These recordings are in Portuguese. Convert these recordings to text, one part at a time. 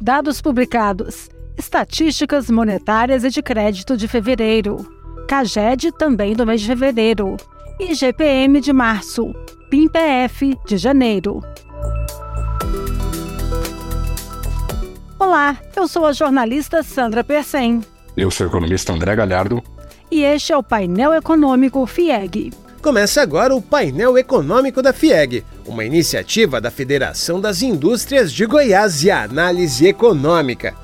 Dados publicados: Estatísticas monetárias e de crédito de fevereiro. CAGED também do mês de fevereiro. IGPM de março. PIMPF de janeiro. Olá, eu sou a jornalista Sandra Persen. Eu sou o economista André Galhardo. E este é o painel econômico FIEG. Começa agora o painel econômico da FIEG, uma iniciativa da Federação das Indústrias de Goiás e Análise Econômica.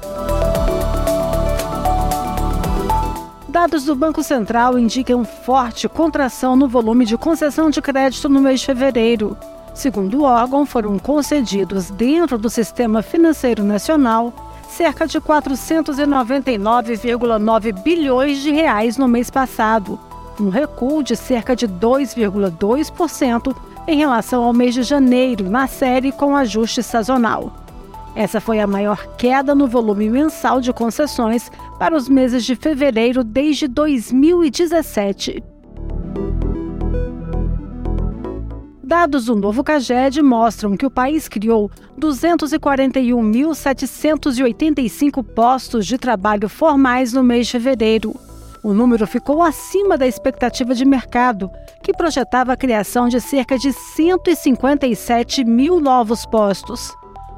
Dados do Banco Central indicam forte contração no volume de concessão de crédito no mês de fevereiro. Segundo o órgão, foram concedidos dentro do sistema financeiro nacional cerca de 499,9 bilhões de reais no mês passado, um recuo de cerca de 2,2% em relação ao mês de janeiro, na série com ajuste sazonal. Essa foi a maior queda no volume mensal de concessões para os meses de fevereiro desde 2017. Dados do novo CAGED mostram que o país criou 241.785 postos de trabalho formais no mês de fevereiro. O número ficou acima da expectativa de mercado, que projetava a criação de cerca de 157 mil novos postos.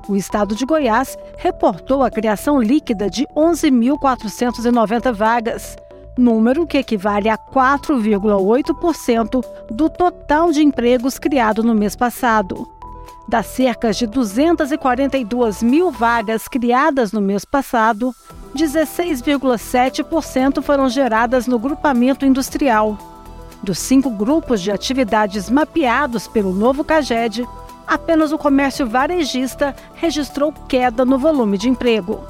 O estado de Goiás reportou a criação líquida de 11.490 vagas, número que equivale a 4,8% do total de empregos criado no mês passado. Das cerca de 242 mil vagas criadas no mês passado, 16,7% foram geradas no grupamento industrial. Dos cinco grupos de atividades mapeados pelo novo CAGED, apenas o comércio varejista registrou queda no volume de emprego.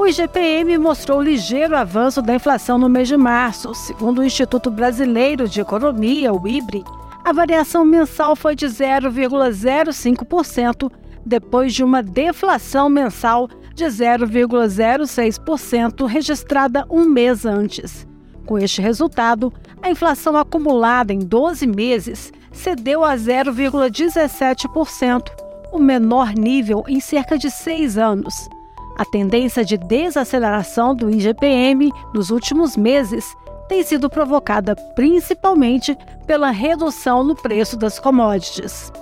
O IGPM mostrou ligeiro avanço da inflação no mês de março. Segundo o Instituto Brasileiro de Economia, o IBRE, a variação mensal foi de 0,05%, depois de uma deflação mensal de 0,06% registrada um mês antes. Com este resultado, a inflação acumulada em 12 meses cedeu a 0,17%, o menor nível em cerca de seis anos. A tendência de desaceleração do IGPM nos últimos meses tem sido provocada principalmente pela redução no preço das commodities.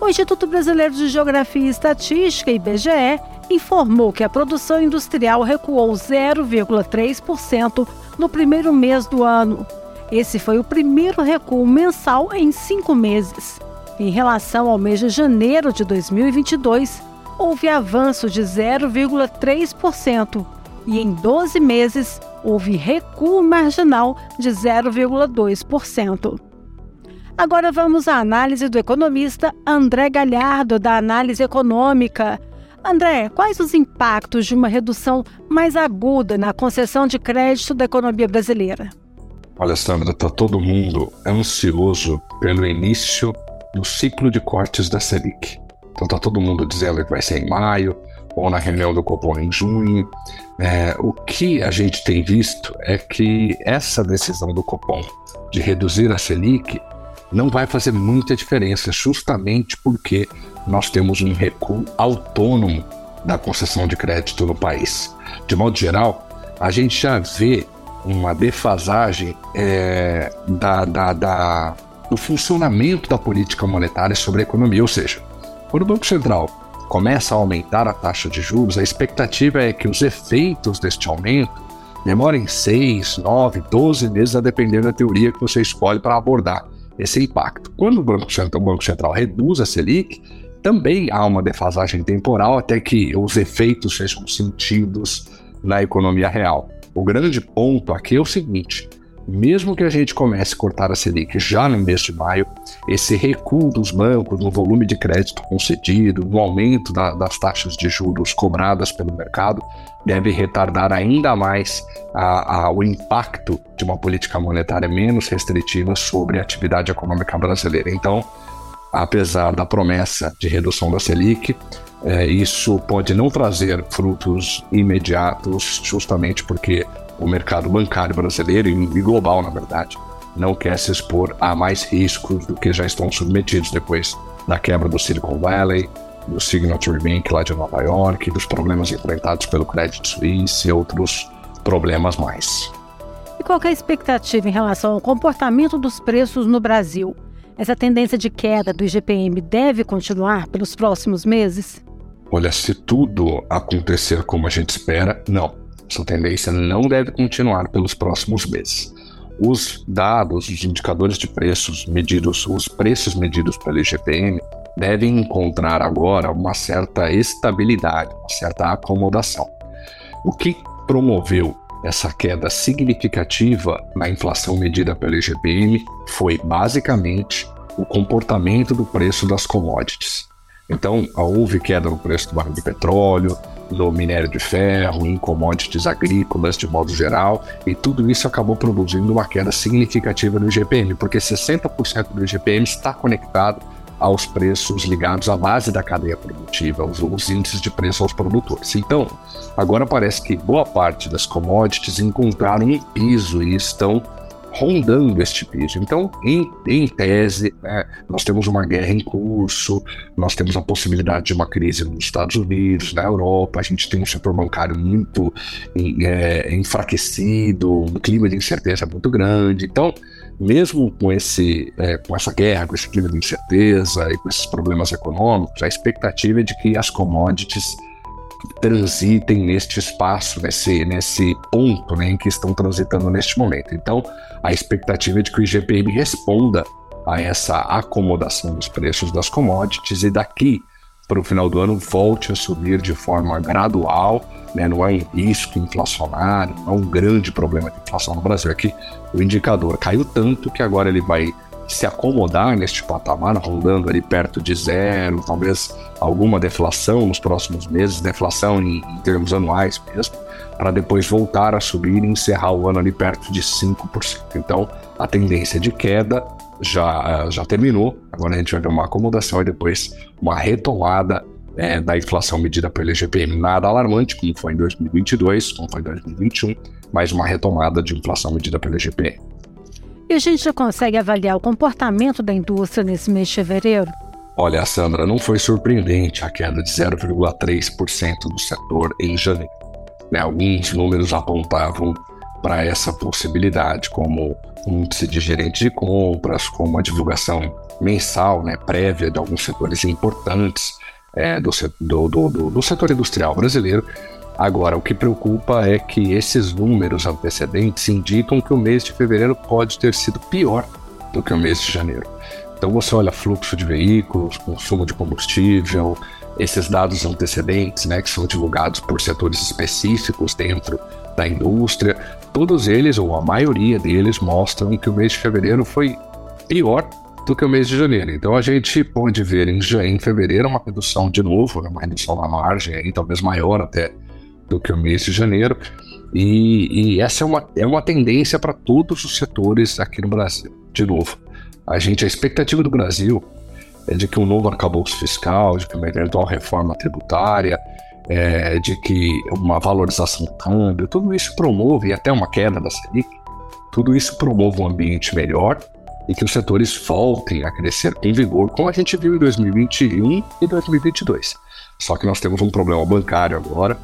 O Instituto Brasileiro de Geografia e Estatística, IBGE, informou que a produção industrial recuou 0,3% no primeiro mês do ano. Esse foi o primeiro recuo mensal em cinco meses. Em relação ao mês de janeiro de 2022, houve avanço de 0,3% e em 12 meses houve recuo marginal de 0,2%. Agora vamos à análise do economista André Galhardo, da Análise Econômica. André, quais os impactos de uma redução mais aguda na concessão de crédito da economia brasileira? Olha, Sandra, está todo mundo ansioso pelo início do ciclo de cortes da Selic. Então está todo mundo dizendo que vai ser em maio ou na reunião do Copom em junho. É, o que a gente tem visto é que essa decisão do Copom de reduzir a Selic não vai fazer muita diferença, justamente porque nós temos um recuo autônomo da concessão de crédito no país. De modo geral, a gente já vê uma defasagem é, da, da, da do funcionamento da política monetária sobre a economia. Ou seja, quando o Banco Central começa a aumentar a taxa de juros, a expectativa é que os efeitos deste aumento demorem 6, 9, 12 meses, a depender da teoria que você escolhe para abordar esse impacto. Quando o Banco Central, o Banco Central reduz a Selic, também há uma defasagem temporal até que os efeitos sejam sentidos na economia real. O grande ponto aqui é o seguinte: mesmo que a gente comece a cortar a Selic já no mês de maio, esse recuo dos bancos no volume de crédito concedido, no aumento da, das taxas de juros cobradas pelo mercado, deve retardar ainda mais a, a, o impacto de uma política monetária menos restritiva sobre a atividade econômica brasileira. Então, apesar da promessa de redução da Selic, é, isso pode não trazer frutos imediatos, justamente porque o mercado bancário brasileiro e global, na verdade, não quer se expor a mais riscos do que já estão submetidos depois da quebra do Silicon Valley, do Signature Bank lá de Nova York, dos problemas enfrentados pelo Credit Suisse e outros problemas mais. E qual é a expectativa em relação ao comportamento dos preços no Brasil? Essa tendência de queda do IGPM deve continuar pelos próximos meses? Olha, se tudo acontecer como a gente espera, não. Essa tendência não deve continuar pelos próximos meses. Os dados, os indicadores de preços medidos, os preços medidos pelo IGPM, devem encontrar agora uma certa estabilidade, uma certa acomodação. O que promoveu essa queda significativa na inflação medida pelo IGPM foi basicamente o comportamento do preço das commodities. Então, houve queda no preço do barril de petróleo, do minério de ferro, em commodities agrícolas de modo geral, e tudo isso acabou produzindo uma queda significativa no IGPM, porque 60% do IGPM está conectado aos preços ligados à base da cadeia produtiva, os, os, índices de preço aos produtores. Então, agora parece que boa parte das commodities encontraram um piso e estão rondando este piso. Então, em, em tese, né, nós temos uma guerra em curso, nós temos a possibilidade de uma crise nos Estados Unidos, na Europa, a gente tem um setor bancário muito é, enfraquecido, um clima de incerteza muito grande. Então, mesmo com, esse, é, com essa guerra, com esse clima de incerteza e com esses problemas econômicos, a expectativa é de que as commodities transitem neste espaço, nesse, nesse ponto né, em que estão transitando neste momento. Então, a expectativa é de que o IGPM responda a essa acomodação dos preços das commodities e daqui para o final do ano volte a subir de forma gradual, né? não é um risco inflacionário, não é um grande problema de inflação no Brasil, é que o indicador caiu tanto que agora ele vai se acomodar neste patamar, rondando ali perto de zero, talvez alguma deflação nos próximos meses, deflação em, em termos anuais mesmo, para depois voltar a subir e encerrar o ano ali perto de 5%. Então, a tendência de queda já, já terminou, agora a gente vai ver uma acomodação e depois uma retomada é, da inflação medida pelo IGPM. Nada alarmante, como foi em 2022, como foi em 2021, mas uma retomada de inflação medida pelo IGPM. E a gente já consegue avaliar o comportamento da indústria nesse mês de fevereiro? Olha, Sandra, não foi surpreendente a queda de 0,3% do setor em janeiro. Né, alguns números apontavam para essa possibilidade, como índice de gerente de compras, como a divulgação mensal, né, prévia de alguns setores importantes é, do, do, do, do setor industrial brasileiro, Agora, o que preocupa é que esses números antecedentes indicam que o mês de fevereiro pode ter sido pior do que o mês de janeiro. Então, você olha fluxo de veículos, consumo de combustível, esses dados antecedentes, né, que são divulgados por setores específicos dentro da indústria, todos eles, ou a maioria deles, mostram que o mês de fevereiro foi pior do que o mês de janeiro. Então a gente pode ver em, em fevereiro uma redução de novo, né, uma redução na margem, aí, talvez maior até do que o mês de janeiro. E, e essa é uma, é uma tendência para todos os setores aqui no Brasil. De novo, a gente, a expectativa do Brasil é de que um novo arcabouço fiscal, de que uma eventual reforma tributária, é, de que uma valorização do câmbio, tudo isso promove, e até uma queda da Selic, tudo isso promove um ambiente melhor e que os setores voltem a crescer em vigor, como a gente viu em 2021 e 2022. Só que nós temos um problema bancário agora,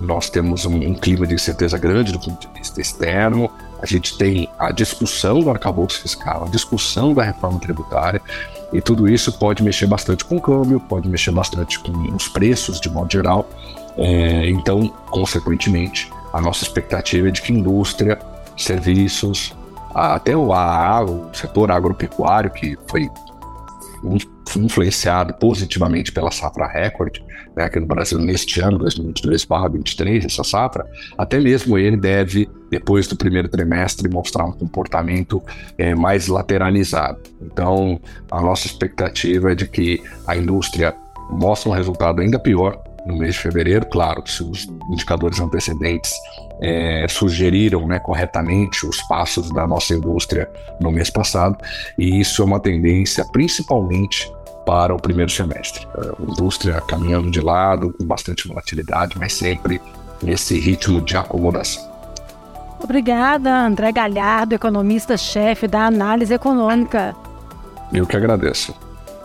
nós temos um, um, clima de incerteza grande do ponto de vista externo, a gente tem a discussão do arcabouço fiscal, a discussão da reforma tributária, e tudo isso pode mexer bastante com o câmbio, pode mexer bastante com os preços de modo geral. É, então, consequentemente, a nossa expectativa é de que indústria, serviços, até o, a, o setor agropecuário, que foi influenciado positivamente pela safra recorde, né, aqui no Brasil neste ano, 2022-2023, essa safra, até mesmo ele deve, depois do primeiro trimestre, mostrar um comportamento é, mais lateralizado. Então, a nossa expectativa é de que a indústria mostre um resultado ainda pior no mês de fevereiro, claro, se os indicadores antecedentes é, sugeriram né, corretamente os passos da nossa indústria no mês passado, e isso é uma tendência principalmente para o primeiro semestre. A indústria caminhando de lado, com bastante volatilidade, mas sempre nesse ritmo de acomodação. Obrigada, André Galhardo, economista-chefe da análise econômica. Eu que agradeço.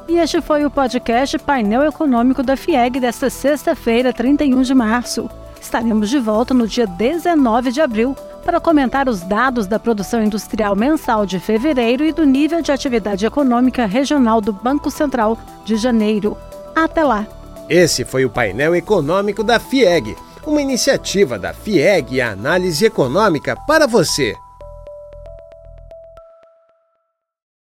E este foi o podcast Painel Econômico da FIEG desta sexta-feira, 31 de março. Estaremos de volta no dia 19 de abril para comentar os dados da produção industrial mensal de fevereiro e do nível de atividade econômica regional do Banco Central de janeiro. Até lá! Esse foi o painel econômico da FIEG, uma iniciativa da FIEG e Análise Econômica para você.